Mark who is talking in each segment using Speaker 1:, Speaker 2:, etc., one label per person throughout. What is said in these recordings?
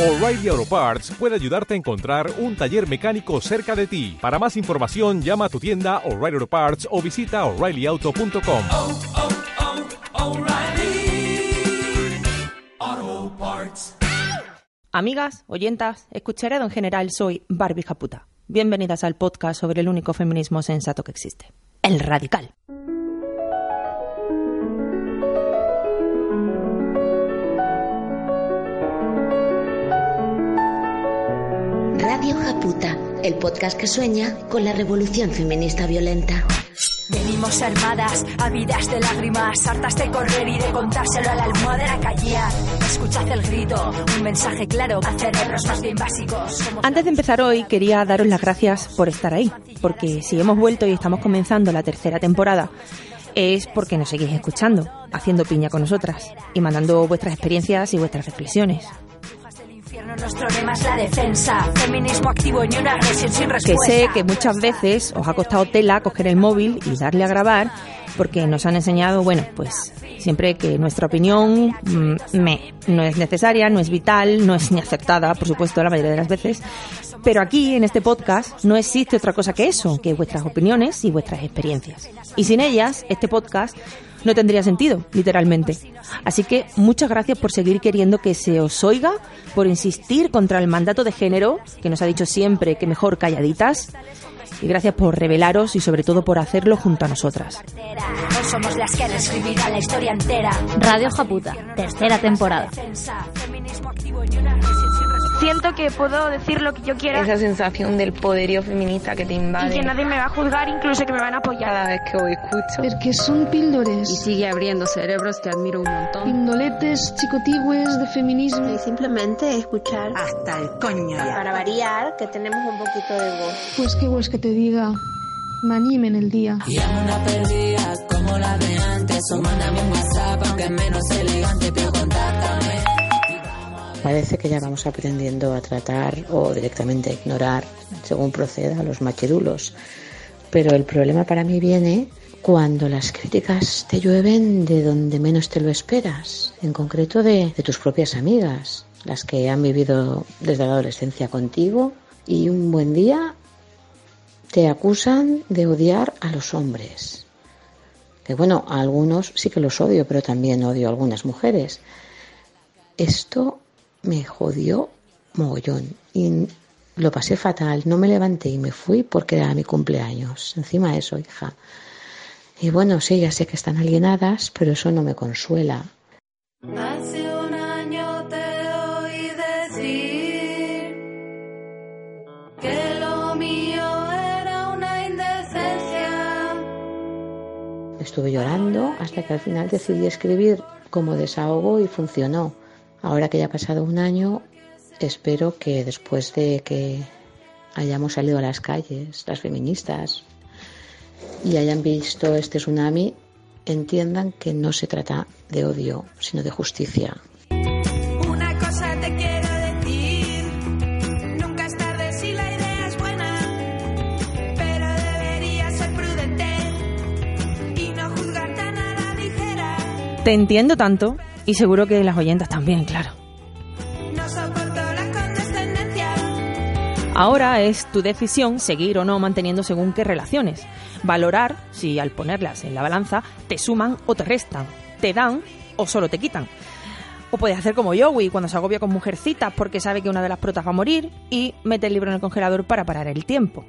Speaker 1: O'Reilly Auto Parts puede ayudarte a encontrar un taller mecánico cerca de ti. Para más información, llama a tu tienda O'Reilly Auto Parts o visita oreillyauto.com.
Speaker 2: oh, oh, Parts.
Speaker 3: Amigas, oyentas, escucharedo en general, soy Barbie Japuta. Bienvenidas al podcast sobre el único feminismo sensato que existe, el radical.
Speaker 4: Radio Japuta, el podcast que sueña con la revolución feminista violenta.
Speaker 5: Venimos armadas, ávidas de lágrimas, hartas de correr y de contárselo a la almohadera callar. Escuchad el grito, un mensaje claro a cerebros más bien básicos.
Speaker 3: Antes de empezar hoy, quería daros las gracias por estar ahí, porque si hemos vuelto y estamos comenzando la tercera temporada, es porque nos seguís escuchando, haciendo piña con nosotras y mandando vuestras experiencias y vuestras reflexiones.
Speaker 5: Del infierno, nuestro lema es la defensa. Feminismo activo y ni una agresión sin
Speaker 3: Que sé que muchas veces os ha costado tela coger el móvil y darle a grabar, porque nos han enseñado, bueno, pues siempre que nuestra opinión mm, me, no es necesaria, no es vital, no es ni aceptada, por supuesto, la mayoría de las veces. Pero aquí, en este podcast, no existe otra cosa que eso, que vuestras opiniones y vuestras experiencias. Y sin ellas, este podcast no tendría sentido, literalmente. Así que muchas gracias por seguir queriendo que se os oiga, por insistir contra el mandato de género, que nos ha dicho siempre que mejor calladitas, y gracias por revelaros y sobre todo por hacerlo junto a nosotras.
Speaker 5: No somos las que la historia entera.
Speaker 6: Radio Japuta, tercera temporada.
Speaker 7: Siento que puedo decir lo que yo quiera
Speaker 8: esa sensación del poderío feminista que te
Speaker 7: y
Speaker 8: invade
Speaker 7: que nadie me va a juzgar, incluso que me van a apoyar.
Speaker 8: cada vez que os escucho.
Speaker 9: Es que son píldores,
Speaker 10: y sigue abriendo cerebros, te admiro un montón.
Speaker 9: pindoletes, chicotigües de feminismo.
Speaker 11: y simplemente escuchar
Speaker 2: Hasta el coño ya.
Speaker 11: para variar que tenemos un poquito de voz.
Speaker 9: Pues qué pues que te diga, me animen el día.
Speaker 2: Llamo una perdida como la de antes. O mándame un WhatsApp, aunque es menos elegante, pero contáctame.
Speaker 12: Parece que ya vamos aprendiendo a tratar o directamente a ignorar, según proceda, los machirulos. Pero el problema para mí viene cuando las críticas te llueven de donde menos te lo esperas, en concreto de, de tus propias amigas, las que han vivido desde la adolescencia contigo y un buen día te acusan de odiar a los hombres. Que bueno, a algunos sí que los odio, pero también odio a algunas mujeres. Esto me jodió mogollón y lo pasé fatal. No me levanté y me fui porque era mi cumpleaños. Encima de eso, hija. Y bueno, sí, ya sé que están alienadas, pero eso no me consuela.
Speaker 2: Hace un año te oí decir que lo mío era una indecencia.
Speaker 12: Estuve llorando hasta que al final decidí escribir como desahogo y funcionó. Ahora que ya ha pasado un año, espero que después de que hayamos salido a las calles, las feministas, y hayan visto este tsunami, entiendan que no se trata de odio, sino de justicia.
Speaker 5: Una cosa te quiero decir, nunca es tarde si la idea es buena, pero deberías ser prudente y no juzgar tan a la ligera.
Speaker 3: Te entiendo tanto y seguro que las oyentas también, claro. Ahora es tu decisión seguir o no manteniendo según qué relaciones. Valorar si al ponerlas en la balanza te suman o te restan, te dan o solo te quitan. O puedes hacer como Joey cuando se agobia con mujercitas porque sabe que una de las protas va a morir y mete el libro en el congelador para parar el tiempo.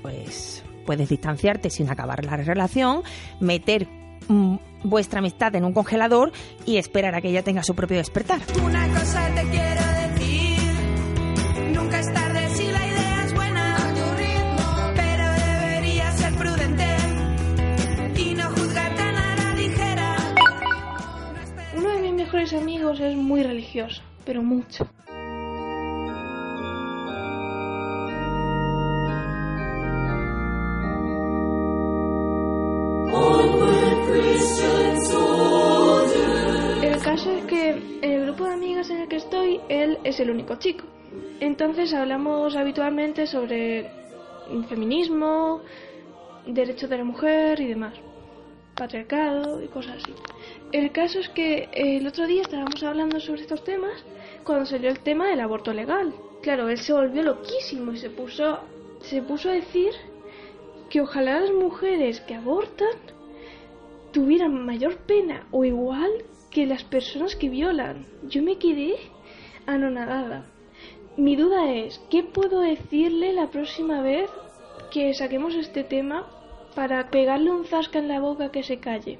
Speaker 3: Pues puedes distanciarte sin acabar la relación, meter mm, vuestra amistad en un congelador y esperar a que ella tenga su propio despertar.
Speaker 5: una cosa te quiero decir, nunca es tarde si la idea es buena, a tu ritmo, pero deberías ser prudente y no juzgar tan a la ligera.
Speaker 7: Uno de mis mejores amigos es muy religioso, pero mucho. Es el único chico. Entonces hablamos habitualmente sobre feminismo, derechos de la mujer y demás. Patriarcado y cosas así. El caso es que el otro día estábamos hablando sobre estos temas cuando salió el tema del aborto legal. Claro, él se volvió loquísimo y se puso, se puso a decir que ojalá las mujeres que abortan tuvieran mayor pena o igual que las personas que violan. Yo me quedé anonadada. Mi duda es, ¿qué puedo decirle la próxima vez que saquemos este tema para pegarle un zasca en la boca que se calle?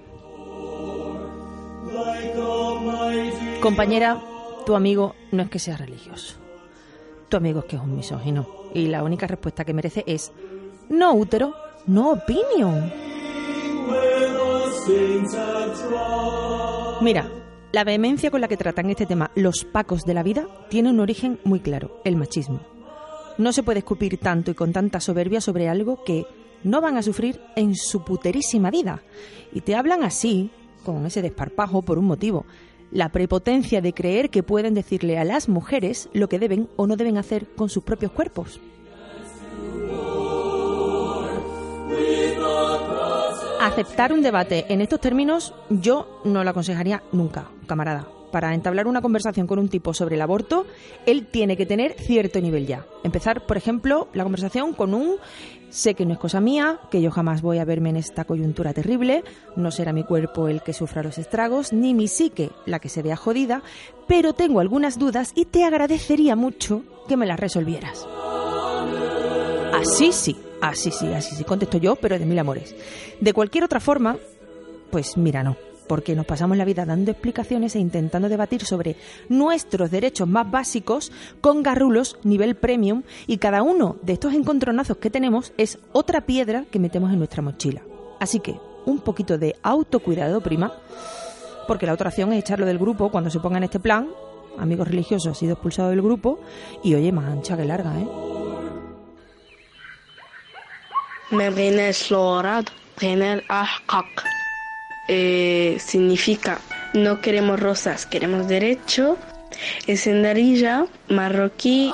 Speaker 3: Compañera, tu amigo no es que sea religioso. Tu amigo es que es un misógino. Y la única respuesta que merece es no útero, no opinion. Mira, la vehemencia con la que tratan este tema los pacos de la vida tiene un origen muy claro, el machismo. No se puede escupir tanto y con tanta soberbia sobre algo que no van a sufrir en su puterísima vida. Y te hablan así, con ese desparpajo, por un motivo. La prepotencia de creer que pueden decirle a las mujeres lo que deben o no deben hacer con sus propios cuerpos. Aceptar un debate en estos términos yo no lo aconsejaría nunca, camarada. Para entablar una conversación con un tipo sobre el aborto, él tiene que tener cierto nivel ya. Empezar, por ejemplo, la conversación con un sé que no es cosa mía, que yo jamás voy a verme en esta coyuntura terrible, no será mi cuerpo el que sufra los estragos, ni mi psique la que se vea jodida, pero tengo algunas dudas y te agradecería mucho que me las resolvieras. Así sí, así sí, así sí, contesto yo, pero de mil amores. De cualquier otra forma, pues mira, no, porque nos pasamos la vida dando explicaciones e intentando debatir sobre nuestros derechos más básicos con garrulos nivel premium y cada uno de estos encontronazos que tenemos es otra piedra que metemos en nuestra mochila. Así que un poquito de autocuidado, prima, porque la otra opción es echarlo del grupo cuando se ponga en este plan. Amigos religiosos ha sido expulsado del grupo y oye, más ancha que larga, ¿eh?
Speaker 8: Membrana Slorad, Tener Ahkak. Eh, significa no queremos rosas, queremos derecho. Es en Darilla, marroquí.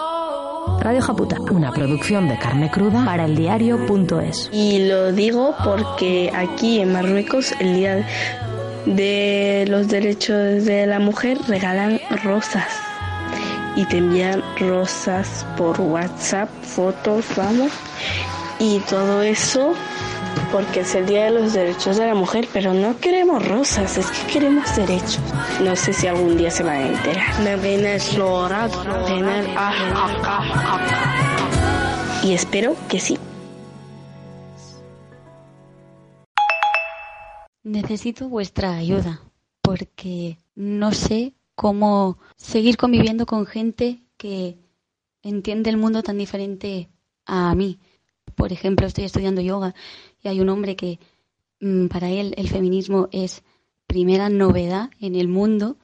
Speaker 6: Radio Japuta, una producción de carne cruda para el diario.es.
Speaker 8: Y lo digo porque aquí en Marruecos, el día de los derechos de la mujer, regalan rosas. Y te envían rosas por WhatsApp, fotos, vamos. Y todo eso porque es el Día de los Derechos de la Mujer, pero no queremos rosas, es que queremos derechos. No sé si algún día se van a enterar. Me viene Y espero que sí.
Speaker 13: Necesito vuestra ayuda porque no sé cómo seguir conviviendo con gente que entiende el mundo tan diferente a mí. Por ejemplo, estoy estudiando yoga y hay un hombre que mm, para él el feminismo es primera novedad en el mundo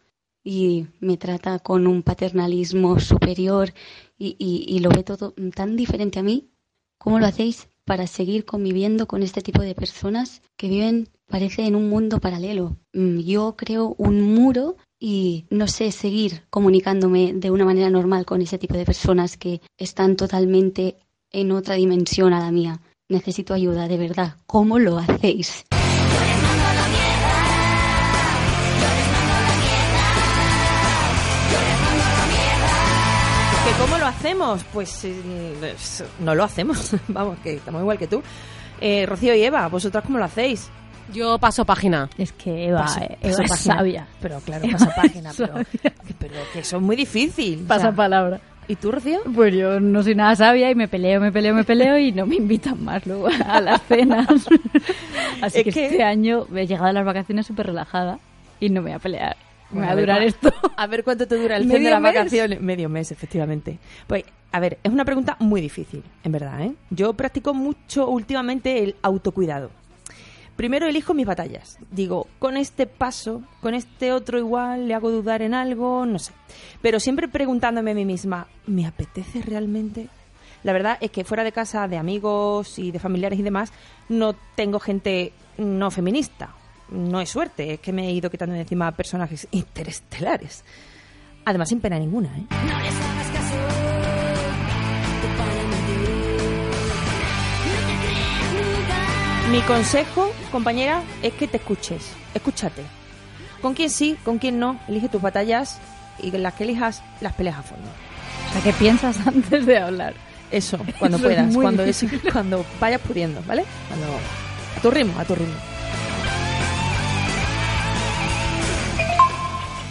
Speaker 13: y me trata con un paternalismo superior y, y, lo ve todo tan diferente a mí. ¿Cómo lo hacéis para seguir conviviendo con este tipo de personas que viven, parece, en un mundo paralelo? Mm, yo creo un muro y no sé seguir comunicándome de una manera normal con ese tipo de personas que están totalmente en otra dimensión a la mía. Necesito ayuda, de verdad. ¿Cómo lo hacéis?
Speaker 3: ¿Que ¿Cómo lo hacemos? Pues eh, no lo hacemos. Vamos, que estamos igual que tú. Eh, Rocío y Eva, ¿vosotras cómo lo hacéis?
Speaker 14: Yo paso página.
Speaker 6: Es que Eva,
Speaker 3: Paso-
Speaker 6: Eva
Speaker 3: paso
Speaker 6: es
Speaker 3: página.
Speaker 6: sabia.
Speaker 3: Pero claro, pasa página, pero, pero que eso es muy difícil. o
Speaker 6: Pasa
Speaker 3: sea,
Speaker 6: palabra.
Speaker 3: ¿Y tú, Rocío?
Speaker 6: Pues yo no soy nada sabia y me peleo, me peleo, me peleo y no me invitan más luego a las cenas. Así
Speaker 3: Es
Speaker 6: que,
Speaker 3: que-
Speaker 6: este año he llegado a las vacaciones súper relajada y no me voy a pelear. Me va a durar esto.
Speaker 3: A ver cuánto te dura el
Speaker 6: ¿Medio
Speaker 3: zen de las
Speaker 6: mes?
Speaker 3: vacaciones. Medio mes, efectivamente. Pues, a ver, es una pregunta muy difícil, en verdad, ¿eh? Yo practico mucho últimamente el autocuidado. Primero elijo mis batallas. Digo, con este paso, con este otro igual, le hago dudar en algo, no sé. Pero siempre preguntándome a mí misma, ¿me apetece realmente? La verdad es que fuera de casa, de amigos y de familiares y demás, no tengo gente no feminista. No es suerte, es que me he ido quitando de encima personajes interestelares. Además, sin pena ninguna, ¿eh? Mi consejo, compañera, es que te escuches. Escúchate. Con quién sí, con quién no. Elige tus batallas y las que elijas las peleas a fondo.
Speaker 6: O sea, que piensas antes de hablar.
Speaker 3: Eso, cuando
Speaker 6: Eso
Speaker 3: puedas, es, cuando vayas pudiendo, ¿vale? Cuando, a tu ritmo, a tu ritmo.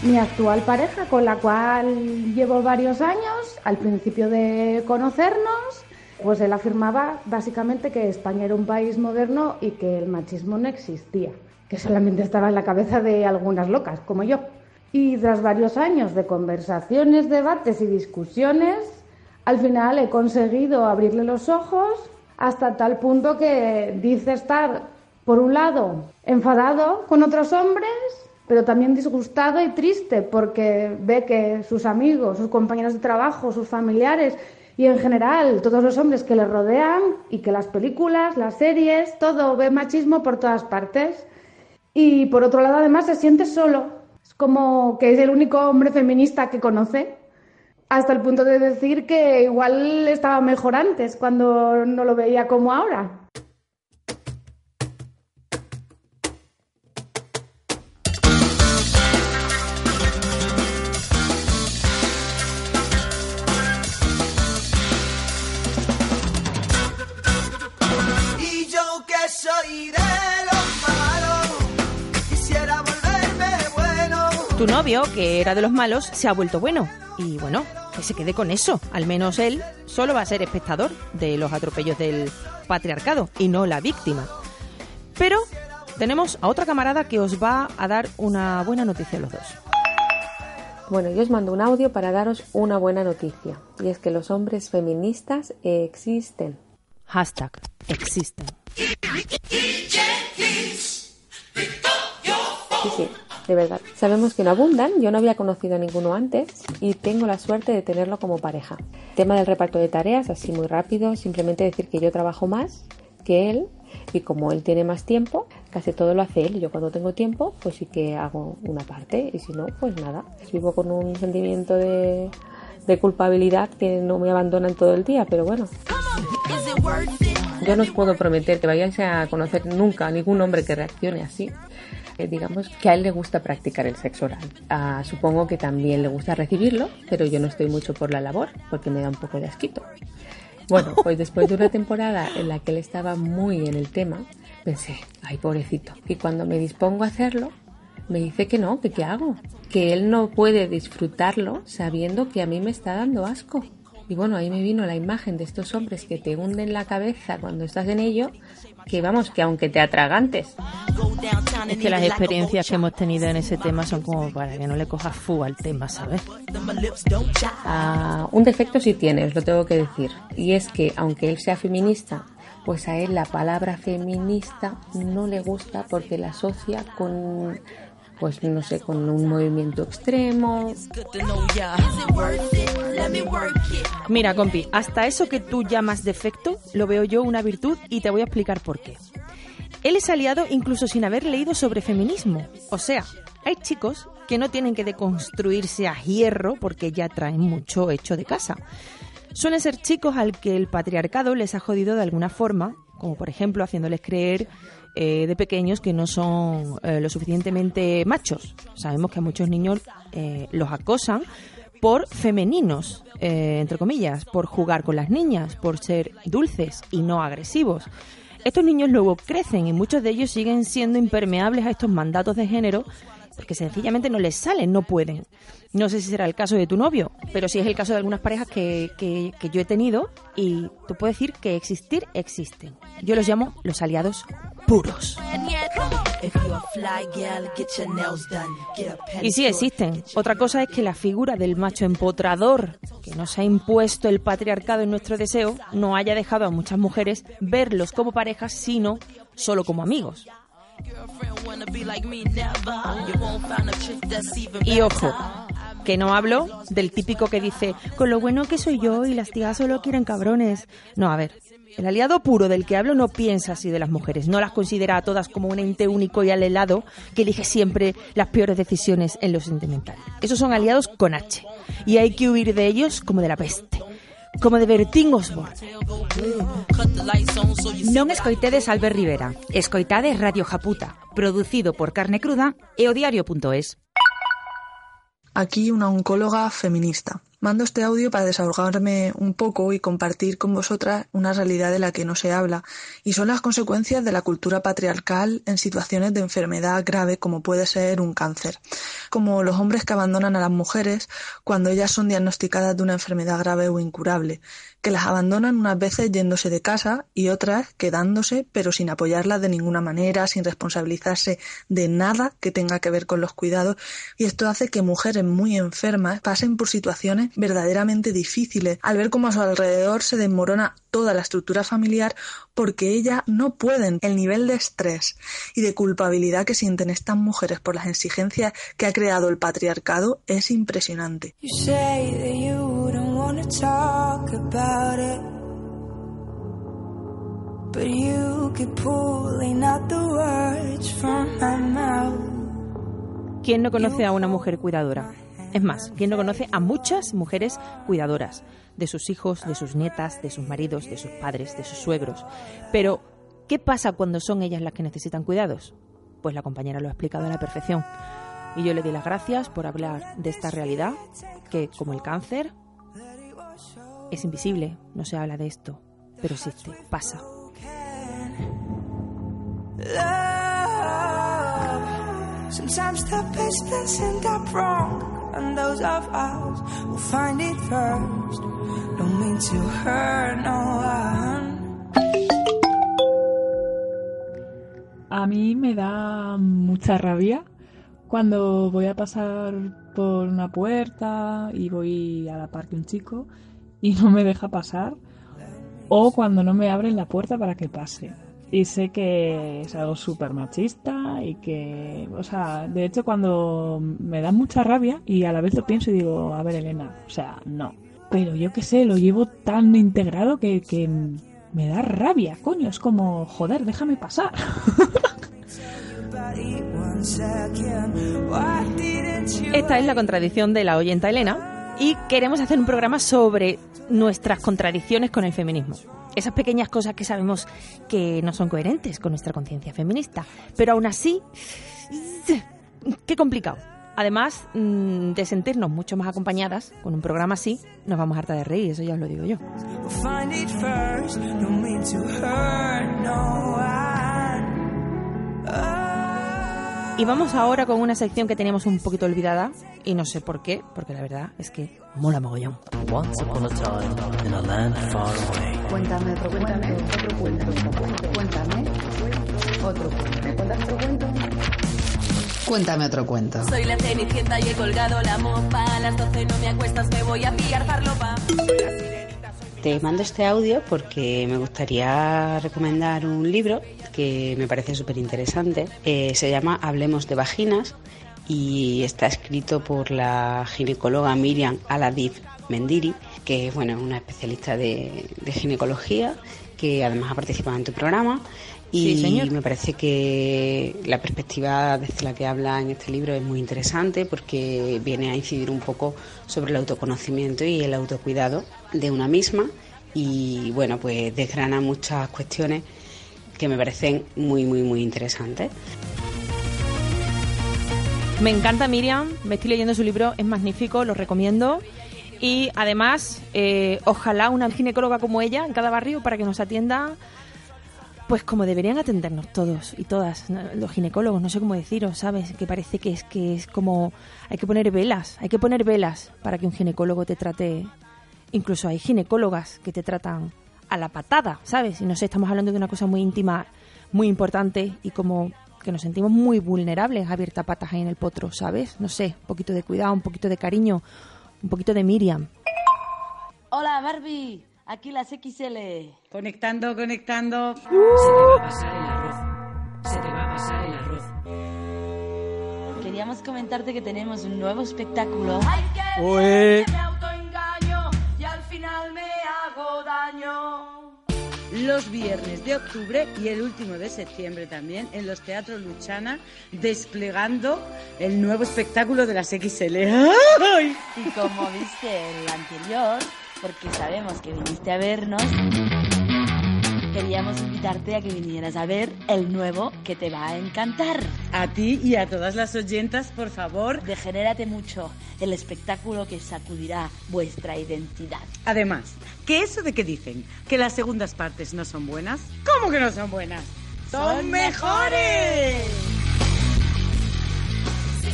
Speaker 14: Mi actual pareja, con la cual llevo varios años, al principio de conocernos, pues él afirmaba básicamente que España era un país moderno y que el machismo no existía, que solamente estaba en la cabeza de algunas locas, como yo. Y tras varios años de conversaciones, debates y discusiones, al final he conseguido abrirle los ojos hasta tal punto que dice estar, por un lado, enfadado con otros hombres, pero también disgustado y triste porque ve que sus amigos, sus compañeros de trabajo, sus familiares y en general todos los hombres que le rodean y que las películas, las series, todo ve machismo por todas partes. Y por otro lado además se siente solo, es como que es el único hombre feminista que conoce, hasta el punto de decir que igual estaba mejor antes cuando no lo veía como ahora.
Speaker 3: Novio, que era de los malos, se ha vuelto bueno. Y bueno, que se quede con eso. Al menos él solo va a ser espectador de los atropellos del patriarcado y no la víctima. Pero tenemos a otra camarada que os va a dar una buena noticia a los dos.
Speaker 15: Bueno, yo os mando un audio para daros una buena noticia. Y es que los hombres feministas existen.
Speaker 3: Hashtag existen.
Speaker 15: De verdad. Sabemos que no abundan, yo no había conocido a ninguno antes y tengo la suerte de tenerlo como pareja. Tema del reparto de tareas, así muy rápido, simplemente decir que yo trabajo más que él y como él tiene más tiempo, casi todo lo hace él. Yo cuando tengo tiempo, pues sí que hago una parte y si no, pues nada. Vivo con un sentimiento de, de culpabilidad que no me abandonan todo el día, pero bueno. Yo no os puedo prometer que vayáis a conocer nunca a ningún hombre que reaccione así. Digamos que a él le gusta practicar el sexo oral. Ah, supongo que también le gusta recibirlo, pero yo no estoy mucho por la labor porque me da un poco de asquito. Bueno, pues después de una temporada en la que él estaba muy en el tema, pensé, ay pobrecito. Y cuando me dispongo a hacerlo, me dice que no, que qué hago, que él no puede disfrutarlo sabiendo que a mí me está dando asco. Y bueno, ahí me vino la imagen de estos hombres que te hunden la cabeza cuando estás en ello, que vamos, que aunque te atragantes.
Speaker 3: Es que las experiencias que hemos tenido en ese tema son como para que no le cojas fu al tema, ¿sabes?
Speaker 15: Ah, un defecto sí tiene, os lo tengo que decir. Y es que aunque él sea feminista, pues a él la palabra feminista no le gusta porque la asocia con, pues no sé, con un movimiento extremo.
Speaker 3: Mira, compi, hasta eso que tú llamas defecto lo veo yo una virtud y te voy a explicar por qué. Él es aliado incluso sin haber leído sobre feminismo. O sea, hay chicos que no tienen que deconstruirse a hierro porque ya traen mucho hecho de casa. Suelen ser chicos al que el patriarcado les ha jodido de alguna forma, como por ejemplo haciéndoles creer eh, de pequeños que no son eh, lo suficientemente machos. Sabemos que a muchos niños eh, los acosan por femeninos, entre comillas, por jugar con las niñas, por ser dulces y no agresivos. Estos niños luego crecen y muchos de ellos siguen siendo impermeables a estos mandatos de género porque sencillamente no les salen, no pueden. No sé si será el caso de tu novio, pero sí es el caso de algunas parejas que, que, que yo he tenido y tú puedes decir que existir existen. Yo los llamo los aliados puros. Y sí existen. Otra cosa es que la figura del macho empotrador que nos ha impuesto el patriarcado en nuestro deseo no haya dejado a muchas mujeres verlos como parejas, sino solo como amigos. Y ojo, que no hablo del típico que dice, con lo bueno que soy yo y las tías solo quieren cabrones. No, a ver, el aliado puro del que hablo no piensa así de las mujeres, no las considera a todas como un ente único y alelado que elige siempre las peores decisiones en lo sentimental. Esos son aliados con H, y hay que huir de ellos como de la peste. Como de Bertín Osborne.
Speaker 16: Non escoitedes Albert Rivera, escoitades Radio Japuta, producido por Carne Cruda e
Speaker 17: aquí una oncóloga feminista. Mando este audio para desahogarme un poco y compartir con vosotras una realidad de la que no se habla, y son las consecuencias de la cultura patriarcal en situaciones de enfermedad grave como puede ser un cáncer, como los hombres que abandonan a las mujeres cuando ellas son diagnosticadas de una enfermedad grave o incurable, que las abandonan unas veces yéndose de casa y otras quedándose pero sin apoyarlas de ninguna manera, sin responsabilizarse de nada que tenga que ver con los cuidados, y esto hace que mujeres muy enfermas pasen por situaciones verdaderamente difíciles al ver cómo a su alrededor se desmorona toda la estructura familiar porque ellas no pueden. El nivel de estrés y de culpabilidad que sienten estas mujeres por las exigencias que ha creado el patriarcado es impresionante.
Speaker 5: Wanna talk about it. But you keep pulling out the words from my mouth.
Speaker 3: ¿Quién no conoce a una mujer cuidadora? Es más, ¿quién no conoce a muchas mujeres cuidadoras? De sus hijos, de sus nietas, de sus maridos, de sus padres, de sus suegros. Pero, ¿qué pasa cuando son ellas las que necesitan cuidados? Pues la compañera lo ha explicado a la perfección. Y yo le di las gracias por hablar de esta realidad, que como el cáncer, es invisible, no se habla de esto, pero existe, pasa.
Speaker 5: Love. Sometimes the business end up wrong, and those of us will find it first. Don't mean to hurt no one.
Speaker 18: A mí me da mucha rabia cuando voy a pasar por una puerta y voy a la par de un chico y no me deja pasar o cuando no me abren la puerta para que pase. Y sé que es algo súper machista y que, o sea, de hecho cuando me da mucha rabia y a la vez lo pienso y digo, a ver Elena, o sea, no. Pero yo qué sé, lo llevo tan integrado que, que me da rabia, coño, es como, joder, déjame pasar.
Speaker 3: Esta es la contradicción de la oyenta Elena y queremos hacer un programa sobre nuestras contradicciones con el feminismo. Esas pequeñas cosas que sabemos que no son coherentes con nuestra conciencia feminista. Pero aún así, qué complicado. Además mm, de sentirnos mucho más acompañadas con un programa así, nos vamos harta de reír, eso ya os lo digo yo. Y vamos ahora con una sección que teníamos un poquito olvidada y no sé por qué, porque la verdad es que mola mogollón.
Speaker 19: Once upon a time in a land far away.
Speaker 20: Cuéntame otro cuento, otro cuento, cuéntame otro cuento. ¿Me cuentas otro cuento?
Speaker 21: Cuéntame otro cuento.
Speaker 2: Soy la cenicienta y he colgado la mopa. A las 12 no me acuestas, me voy a pillar farlopa.
Speaker 22: Te mando este audio porque me gustaría recomendar un libro que me parece súper interesante. Eh, se llama Hablemos de Vaginas y está escrito por la ginecóloga Miriam Aladid Mendiri, que es bueno, una especialista de, de ginecología que además ha participado en tu programa. Y
Speaker 3: Sí, señor.
Speaker 22: me parece que la perspectiva desde la que habla en este libro es muy interesante porque viene a incidir un poco sobre el autoconocimiento y el autocuidado de una misma y bueno, pues desgrana muchas cuestiones que me parecen muy, muy, muy interesantes.
Speaker 3: Me encanta Miriam, me estoy leyendo su libro, es magnífico, lo recomiendo. Y además, eh, ojalá una ginecóloga como ella en cada barrio para que nos atienda, pues como deberían atendernos todos y todas, los ginecólogos, no sé cómo deciros, ¿sabes? Que parece que es que es como hay que poner velas, hay que poner velas para que un ginecólogo te trate. Incluso hay ginecólogas que te tratan a la patada, ¿sabes? Y no sé, estamos hablando de una cosa muy íntima, muy importante y como que nos sentimos muy vulnerables abierta patas ahí en el potro, ¿sabes? No sé, un poquito de cuidado, un poquito de cariño, un poquito de Miriam.
Speaker 23: Hola Barbie, aquí las XL.
Speaker 24: Conectando, conectando.
Speaker 23: Se te va a pasar
Speaker 24: el arroz. Se te va a pasar el arroz.
Speaker 23: Queríamos comentarte que tenemos un nuevo espectáculo.
Speaker 24: Ué.
Speaker 5: Me
Speaker 24: Los viernes de octubre y el último de septiembre también en los teatros Luchana desplegando el nuevo espectáculo de las XL. ¡Ay!
Speaker 23: Y como viste el anterior, porque sabemos que viniste a vernos, queríamos invitarte a que vinieras a ver el nuevo que te va a encantar.
Speaker 24: A ti y a todas las oyentas, por favor.
Speaker 23: Degenérate mucho, el espectáculo que sacudirá vuestra identidad.
Speaker 24: Además, que eso de que dicen que las segundas partes no son buenas, ¿cómo que no son buenas? ¡Son mejores!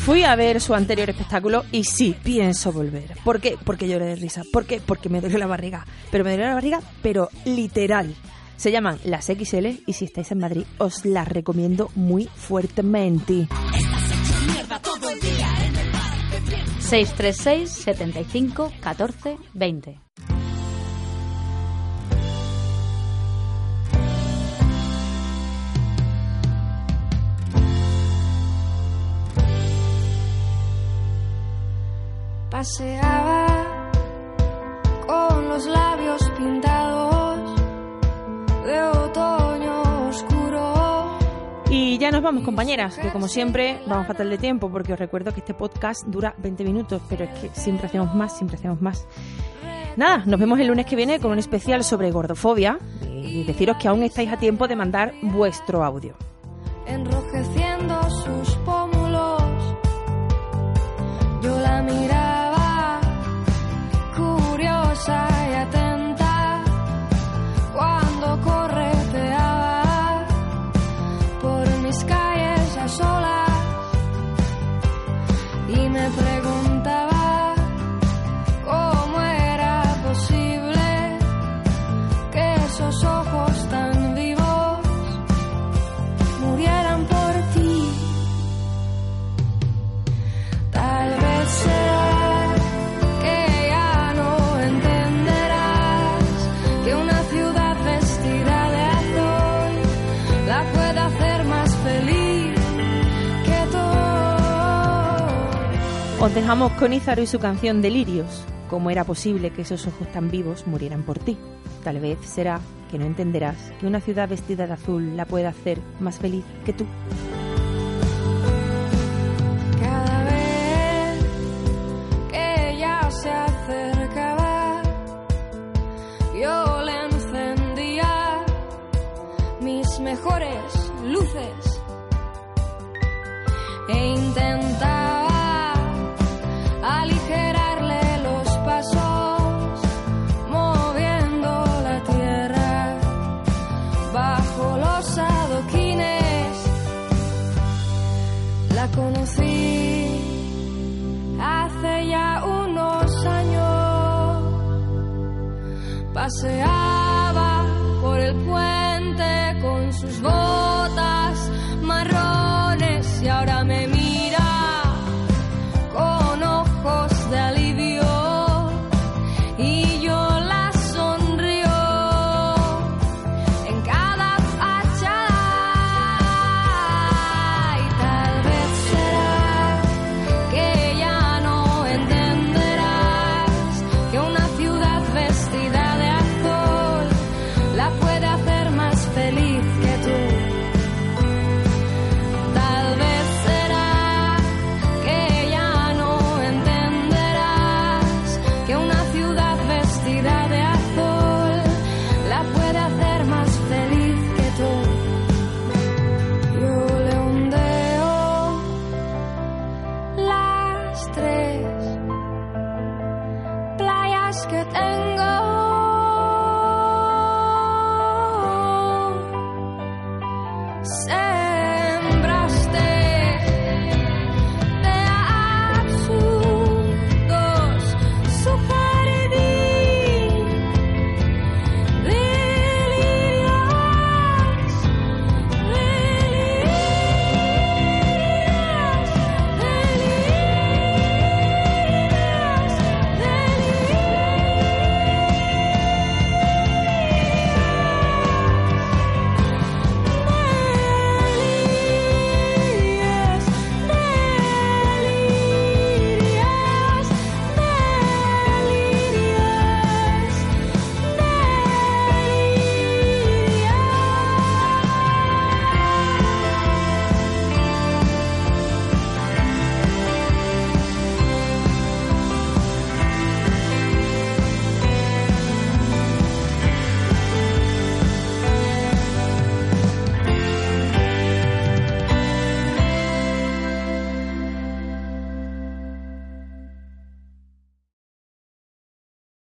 Speaker 3: Fui a ver su anterior espectáculo y sí, pienso volver. ¿Por qué? Porque lloré de risa. ¿Por qué? Porque me dolió la barriga. Pero me dolió la barriga, pero literal. Se llaman las XL y si estáis en Madrid os las recomiendo muy fuertemente.
Speaker 6: 636 75 14 20.
Speaker 5: Paseaba
Speaker 3: ya nos vamos, compañeras, que como siempre vamos fatal de tiempo porque os recuerdo que este podcast dura 20 minutos, pero es que siempre hacemos más, siempre hacemos más. Nada, nos vemos el lunes que viene con un especial sobre gordofobia y deciros que aún estáis a tiempo de mandar vuestro audio.
Speaker 5: enrojeciendo sus
Speaker 3: Os dejamos con Izaro y su canción Delirios. ¿Cómo era posible que esos ojos tan vivos murieran por ti? Tal vez será que no entenderás que una ciudad vestida de azul la puede hacer más feliz que tú.
Speaker 5: Cada vez que ella se acercaba, yo le encendía mis mejores luces e intentaba Paseaba por el puente con sus botas